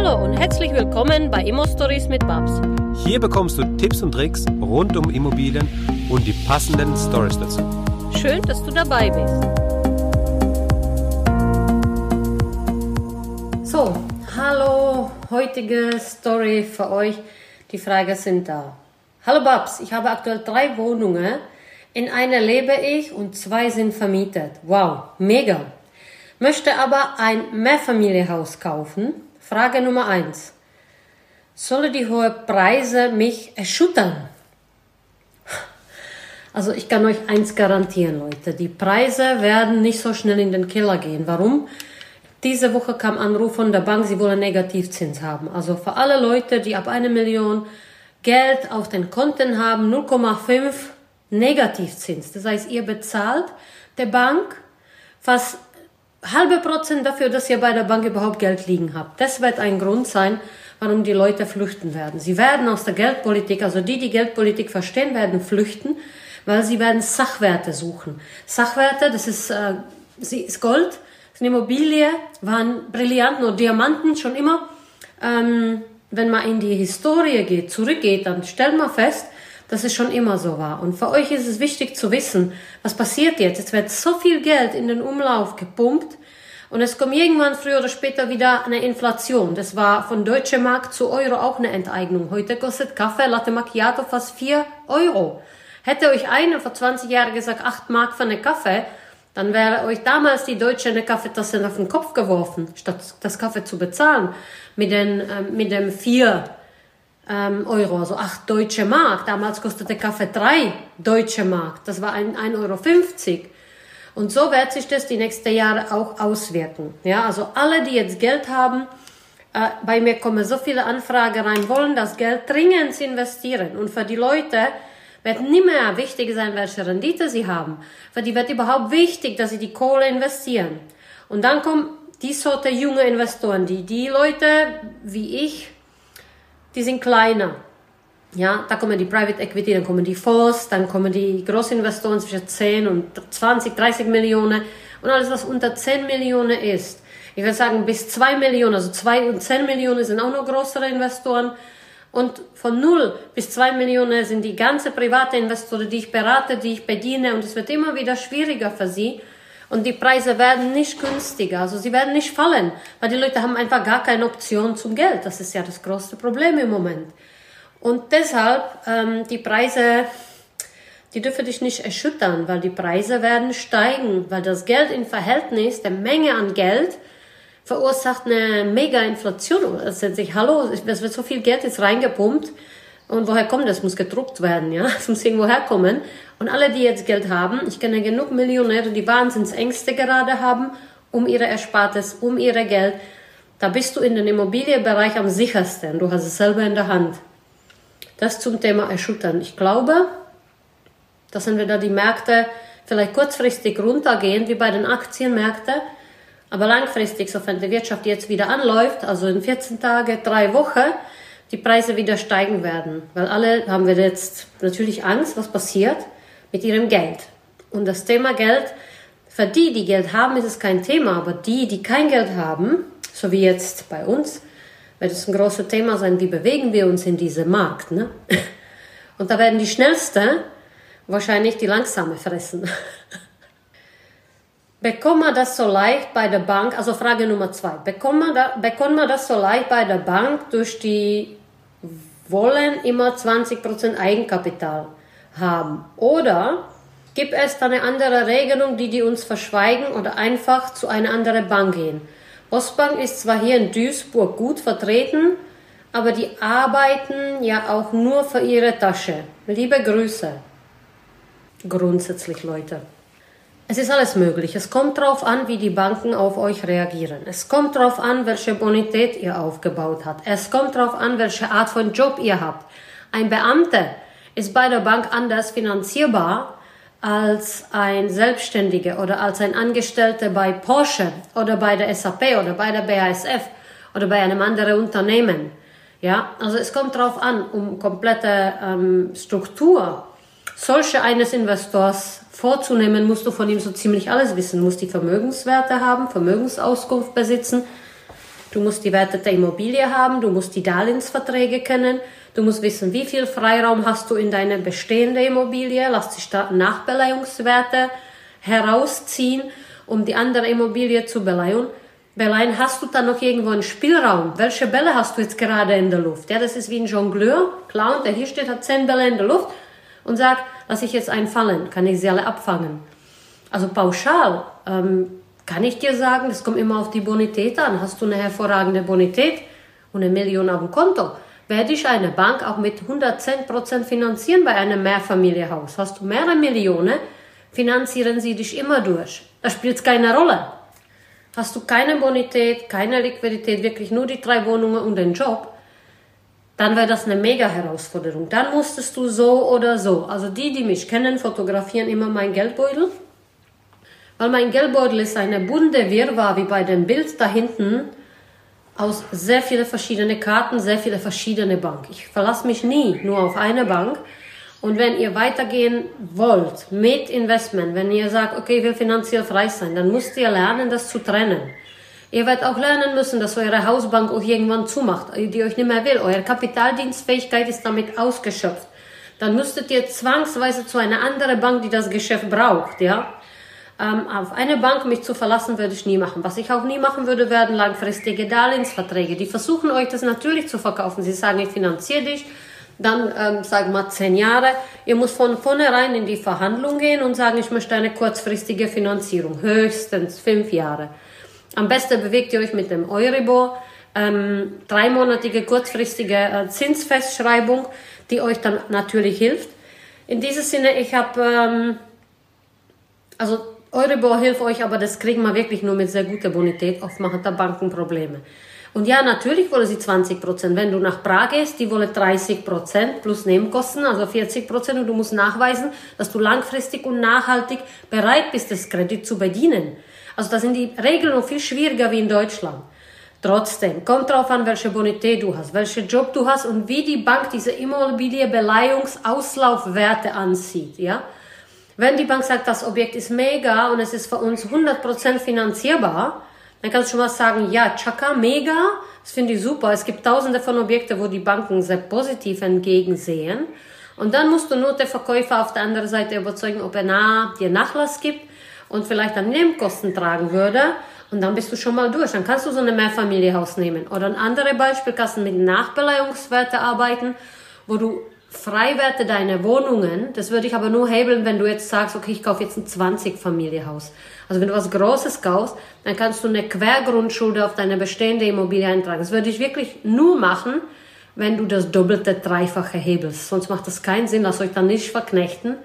Hallo und herzlich willkommen bei Immo Stories mit Babs. Hier bekommst du Tipps und Tricks rund um Immobilien und die passenden Stories dazu. Schön, dass du dabei bist. So, hallo, heutige Story für euch. Die Fragen sind da. Hallo Babs, ich habe aktuell drei Wohnungen. In einer lebe ich und zwei sind vermietet. Wow, mega. Möchte aber ein Mehrfamilienhaus kaufen. Frage Nummer eins. Sollen die hohen Preise mich erschüttern? Also ich kann euch eins garantieren, Leute. Die Preise werden nicht so schnell in den Keller gehen. Warum? Diese Woche kam Anruf von der Bank, sie wollen Negativzins haben. Also für alle Leute, die ab eine Million Geld auf den Konten haben, 0,5 Negativzins. Das heißt, ihr bezahlt der Bank fast halbe Prozent dafür, dass ihr bei der Bank überhaupt Geld liegen habt. Das wird ein Grund sein, warum die Leute flüchten werden. Sie werden aus der Geldpolitik, also die, die Geldpolitik verstehen, werden flüchten, weil sie werden Sachwerte suchen. Sachwerte, das ist, äh, sie ist Gold, ist eine Immobilie, waren Brillanten oder Diamanten schon immer. Ähm, wenn man in die Historie geht, zurückgeht, dann stellt man fest, dass es schon immer so war. Und für euch ist es wichtig zu wissen, was passiert jetzt. Jetzt wird so viel Geld in den Umlauf gepumpt und es kommt irgendwann früher oder später wieder eine Inflation. Das war von Deutsche Mark zu Euro auch eine Enteignung. Heute kostet Kaffee Latte Macchiato fast 4 Euro. Hätte euch einer vor 20 Jahren gesagt, 8 Mark für eine Kaffee, dann wäre euch damals die Deutsche eine Kaffeetasse auf den Kopf geworfen, statt das Kaffee zu bezahlen. Mit, den, äh, mit dem 4 ähm, Euro, also 8 deutsche Mark. Damals kostete Kaffee 3 deutsche Mark. Das war 1,50 Euro. Und so wird sich das die nächsten Jahre auch auswirken. Ja, also alle, die jetzt Geld haben, äh, bei mir kommen so viele Anfragen rein, wollen das Geld dringend investieren. Und für die Leute wird nicht mehr wichtig sein, welche Rendite sie haben. Für die wird überhaupt wichtig, dass sie die Kohle investieren. Und dann kommen die Sorte junge Investoren, die, die Leute wie ich, die sind kleiner. Ja, da kommen die Private Equity, dann kommen die Fonds, dann kommen die Großinvestoren zwischen 10 und 20, 30 Millionen und alles, was unter 10 Millionen ist. Ich würde sagen, bis 2 Millionen, also 2 und 10 Millionen sind auch noch größere Investoren. Und von 0 bis 2 Millionen sind die ganze private Investoren, die ich berate, die ich bediene. Und es wird immer wieder schwieriger für sie. Und die Preise werden nicht günstiger, also sie werden nicht fallen, weil die Leute haben einfach gar keine Option zum Geld. Das ist ja das größte Problem im Moment. Und deshalb, ähm, die Preise, die dürfen dich nicht erschüttern, weil die Preise werden steigen, weil das Geld im Verhältnis der Menge an Geld verursacht eine mega Inflation. Es sagt sich, hallo, es wird so viel Geld jetzt reingepumpt. Und woher kommt das? Muss gedruckt werden, ja? Es muss irgendwo herkommen. Und alle, die jetzt Geld haben, ich kenne genug Millionäre, die Wahnsinnsängste gerade haben um ihre Erspartes, um ihre Geld. Da bist du in den Immobilienbereich am sichersten. Du hast es selber in der Hand. Das zum Thema Erschüttern. Ich glaube, dass wenn wir da die Märkte vielleicht kurzfristig runtergehen, wie bei den Aktienmärkten, aber langfristig, so wenn die Wirtschaft jetzt wieder anläuft, also in 14 Tagen, drei Wochen, die Preise wieder steigen werden. Weil alle haben wir jetzt natürlich Angst, was passiert mit ihrem Geld. Und das Thema Geld, für die, die Geld haben, ist es kein Thema, aber die, die kein Geld haben, so wie jetzt bei uns, wird es ein großes Thema sein, wie bewegen wir uns in diesem Markt. Ne? Und da werden die Schnellsten wahrscheinlich die Langsame fressen. Bekommt man das so leicht bei der Bank? Also Frage Nummer zwei. Bekommt man, da, bekommt das so leicht bei der Bank durch die wollen immer 20% Eigenkapital haben? Oder gibt es da eine andere Regelung, die die uns verschweigen oder einfach zu einer anderen Bank gehen? Ostbank ist zwar hier in Duisburg gut vertreten, aber die arbeiten ja auch nur für ihre Tasche. Liebe Grüße. Grundsätzlich, Leute. Es ist alles möglich. Es kommt darauf an, wie die Banken auf euch reagieren. Es kommt darauf an, welche Bonität ihr aufgebaut habt. Es kommt darauf an, welche Art von Job ihr habt. Ein Beamter ist bei der Bank anders finanzierbar als ein Selbstständiger oder als ein Angestellter bei Porsche oder bei der SAP oder bei der BASF oder bei einem anderen Unternehmen. Ja, also es kommt darauf an, um komplette ähm, Struktur solche eines Investors vorzunehmen, musst du von ihm so ziemlich alles wissen. Du musst die Vermögenswerte haben, Vermögensauskunft besitzen. Du musst die Werte der Immobilie haben, du musst die Darlehensverträge kennen, du musst wissen, wie viel Freiraum hast du in deine bestehende Immobilie, lass sich da Nachbeleihungswerte herausziehen, um die andere Immobilie zu beleihen. Beleihen, hast du dann noch irgendwo einen Spielraum? Welche Bälle hast du jetzt gerade in der Luft? Ja, das ist wie ein Jongleur, Clown, der hier steht, hat zehn Bälle in der Luft und sagt, lass ich jetzt einen fallen, kann ich sie alle abfangen. Also pauschal ähm, kann ich dir sagen, das kommt immer auf die Bonität an. Hast du eine hervorragende Bonität und eine Million auf dem Konto, werde ich eine Bank auch mit 110% finanzieren bei einem Mehrfamilienhaus. Hast du mehrere Millionen, finanzieren sie dich immer durch. Da spielt es keine Rolle. Hast du keine Bonität, keine Liquidität, wirklich nur die drei Wohnungen und den Job, dann wäre das eine mega Herausforderung. Dann musstest du so oder so. Also die, die mich kennen, fotografieren immer mein Geldbeutel. Weil mein Geldbeutel ist eine bunte Wirrwarr, wie bei dem Bild da hinten, aus sehr vielen verschiedenen Karten, sehr viele verschiedene Banken. Ich verlasse mich nie nur auf eine Bank. Und wenn ihr weitergehen wollt mit Investment, wenn ihr sagt, okay, ich will finanziell frei sein, dann müsst ihr lernen, das zu trennen. Ihr werdet auch lernen müssen, dass eure Hausbank euch irgendwann zumacht, die euch nicht mehr will. Eure Kapitaldienstfähigkeit ist damit ausgeschöpft. Dann müsstet ihr zwangsweise zu einer anderen Bank, die das Geschäft braucht, ja. Ähm, auf eine Bank mich zu verlassen, würde ich nie machen. Was ich auch nie machen würde, werden langfristige Darlehensverträge. Die versuchen euch das natürlich zu verkaufen. Sie sagen, ich finanziere dich, dann ähm, sagen wir zehn Jahre. Ihr müsst von vornherein in die Verhandlung gehen und sagen, ich möchte eine kurzfristige Finanzierung, höchstens fünf Jahre. Am besten bewegt ihr euch mit dem Euribor, ähm, dreimonatige kurzfristige äh, Zinsfestschreibung, die euch dann natürlich hilft. In diesem Sinne, ich habe, ähm, also Euribor hilft euch, aber das kriegen wir wirklich nur mit sehr guter Bonität. Oft machen da Banken Probleme. Und ja, natürlich wollen sie 20 Prozent. Wenn du nach Prag gehst, die wollen 30 Prozent plus Nebenkosten, also 40 Prozent. Und du musst nachweisen, dass du langfristig und nachhaltig bereit bist, das Kredit zu bedienen. Also da sind die Regeln noch viel schwieriger wie in Deutschland. Trotzdem, kommt drauf an, welche Bonität du hast, welchen Job du hast und wie die Bank diese Immobilienbeleihungsauslaufwerte ansieht, ja. Wenn die Bank sagt, das Objekt ist mega und es ist für uns 100% finanzierbar, dann kannst du schon mal sagen, ja, Chaka, mega, das finde ich super. Es gibt tausende von Objekten, wo die Banken sehr positiv entgegensehen. Und dann musst du nur den Verkäufer auf der anderen Seite überzeugen, ob er nah dir Nachlass gibt und vielleicht dann Nebenkosten tragen würde. Und dann bist du schon mal durch. Dann kannst du so eine Mehrfamilienhaus nehmen. Oder ein anderes Beispiel, kannst du mit Nachbeleihungswerte arbeiten, wo du Freiwerte deiner Wohnungen, das würde ich aber nur hebeln, wenn du jetzt sagst, okay, ich kaufe jetzt ein 20-Familienhaus. Also wenn du was Großes kaufst, dann kannst du eine Quergrundschulde auf deine bestehende Immobilie eintragen. Das würde ich wirklich nur machen, wenn du das doppelte, dreifache hebelst. Sonst macht das keinen Sinn, lass euch dann nicht verknechten.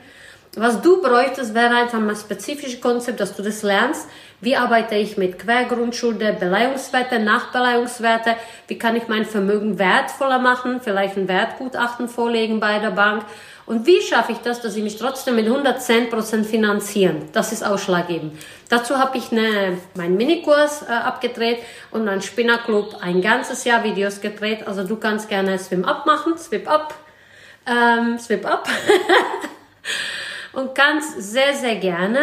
Was du bräuchtest, wäre einfach ein spezifisches Konzept, dass du das lernst. Wie arbeite ich mit Quergrundschulde, Beleihungswerte, Nachbeleihungswerte? Wie kann ich mein Vermögen wertvoller machen? Vielleicht ein Wertgutachten vorlegen bei der Bank. Und wie schaffe ich das, dass ich mich trotzdem mit 110% finanzieren? Das ist ausschlaggebend. Dazu habe ich eine, meinen Minikurs äh, abgedreht und ein Spinnerclub ein ganzes Jahr Videos gedreht. Also du kannst gerne Swim Up machen, Swip Up, ähm, Swip Up. und kannst sehr, sehr gerne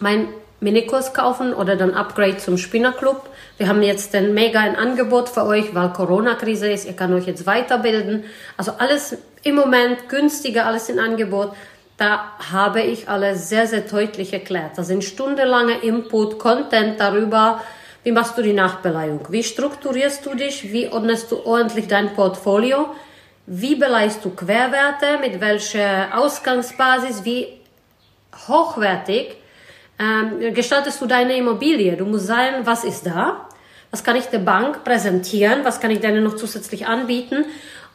mein Minikurs kaufen oder dann Upgrade zum Spinnerclub. Wir haben jetzt ein mega Angebot für euch, weil Corona-Krise ist. Ihr könnt euch jetzt weiterbilden. Also alles im Moment günstiger, alles in Angebot. Da habe ich alles sehr, sehr deutlich erklärt. Da sind stundenlange Input, Content darüber, wie machst du die Nachbeleihung, wie strukturierst du dich, wie ordnest du ordentlich dein Portfolio, wie beleihst du Querwerte, mit welcher Ausgangsbasis, wie hochwertig ähm, gestaltest du deine Immobilie. Du musst sagen, was ist da, was kann ich der Bank präsentieren, was kann ich denen noch zusätzlich anbieten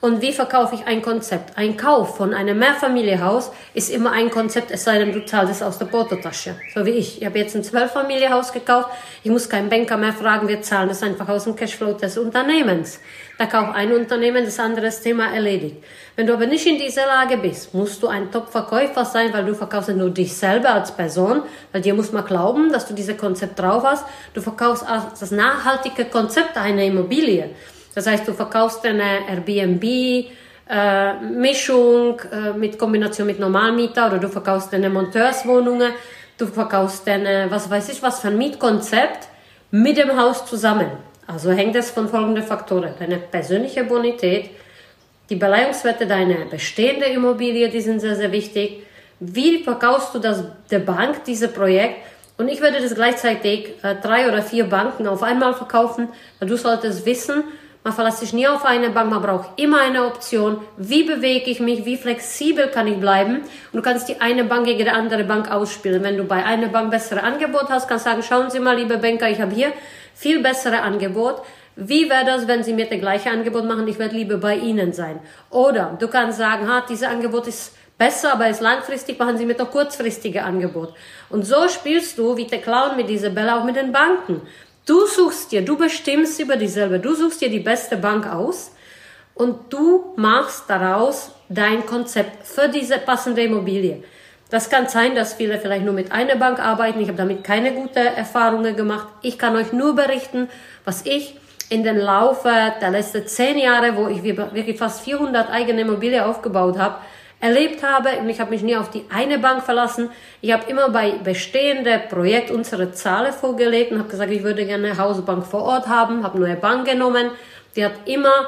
und wie verkaufe ich ein Konzept? Ein Kauf von einem Mehrfamilienhaus ist immer ein Konzept, es sei denn, du zahlst es aus der Portotasche. So wie ich. Ich habe jetzt ein Zwölffamilienhaus gekauft. Ich muss keinen Banker mehr fragen, wir zahlen das einfach aus dem Cashflow des Unternehmens. Da kauft ein Unternehmen, das andere Thema erledigt. Wenn du aber nicht in dieser Lage bist, musst du ein Top-Verkäufer sein, weil du verkaufst nur dich selber als Person, weil dir muss man glauben, dass du dieses Konzept drauf hast. Du verkaufst das nachhaltige Konzept einer Immobilie. Das heißt, du verkaufst eine Airbnb, äh, äh, mit Kombination mit Normalmieter oder du verkaufst eine Monteurswohnungen, du verkaufst eine, was weiß ich was für ein Mietkonzept mit dem Haus zusammen. Also hängt es von folgenden Faktoren. Deine persönliche Bonität, die Beleihungswerte deiner bestehenden Immobilie, die sind sehr, sehr wichtig. Wie verkaufst du das der Bank, dieses Projekt? Und ich werde das gleichzeitig äh, drei oder vier Banken auf einmal verkaufen, du solltest wissen, man verlässt sich nie auf eine Bank, man braucht immer eine Option. Wie bewege ich mich? Wie flexibel kann ich bleiben? Und du kannst die eine Bank gegen die andere Bank ausspielen. Wenn du bei einer Bank bessere Angebot hast, kannst du sagen, schauen Sie mal, liebe Banker, ich habe hier viel bessere Angebot. Wie wäre das, wenn Sie mir das gleiche Angebot machen? Ich werde lieber bei Ihnen sein. Oder du kannst sagen, ha, dieses Angebot ist besser, aber ist langfristig, machen Sie mir doch kurzfristige Angebot. Und so spielst du wie der Clown mit dieser Bälle auch mit den Banken. Du suchst dir, du bestimmst über dieselbe, du suchst dir die beste Bank aus und du machst daraus dein Konzept für diese passende Immobilie. Das kann sein, dass viele vielleicht nur mit einer Bank arbeiten. Ich habe damit keine guten Erfahrungen gemacht. Ich kann euch nur berichten, was ich in den Laufe der letzten zehn Jahre, wo ich wirklich fast 400 eigene Immobilien aufgebaut habe, erlebt habe. Und ich habe mich nie auf die eine Bank verlassen. Ich habe immer bei bestehenden Projekt unsere Zahlen vorgelegt und habe gesagt, ich würde gerne eine Hausbank vor Ort haben, habe neue Bank genommen. Die hat immer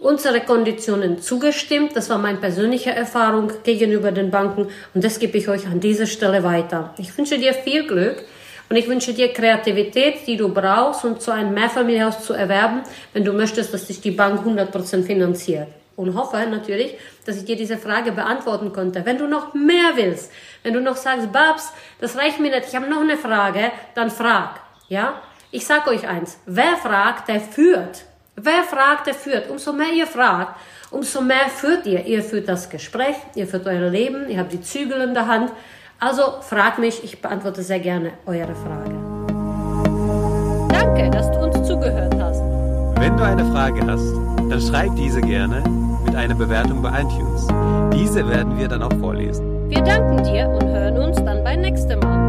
unsere Konditionen zugestimmt. Das war meine persönliche Erfahrung gegenüber den Banken und das gebe ich euch an dieser Stelle weiter. Ich wünsche dir viel Glück und ich wünsche dir Kreativität, die du brauchst, um so ein Mehrfamilienhaus zu erwerben, wenn du möchtest, dass dich die Bank 100% finanziert und hoffe natürlich, dass ich dir diese Frage beantworten konnte. Wenn du noch mehr willst, wenn du noch sagst, Babs, das reicht mir nicht, ich habe noch eine Frage, dann frag. Ja? Ich sag euch eins, wer fragt, der führt. Wer fragt, der führt. Umso mehr ihr fragt, umso mehr führt ihr. Ihr führt das Gespräch, ihr führt euer Leben, ihr habt die Zügel in der Hand. Also fragt mich, ich beantworte sehr gerne eure Frage. Danke, dass du uns zugehört hast. Wenn du eine Frage hast, dann schreib diese gerne und eine Bewertung bei iTunes. Diese werden wir dann auch vorlesen. Wir danken dir und hören uns dann beim nächsten Mal.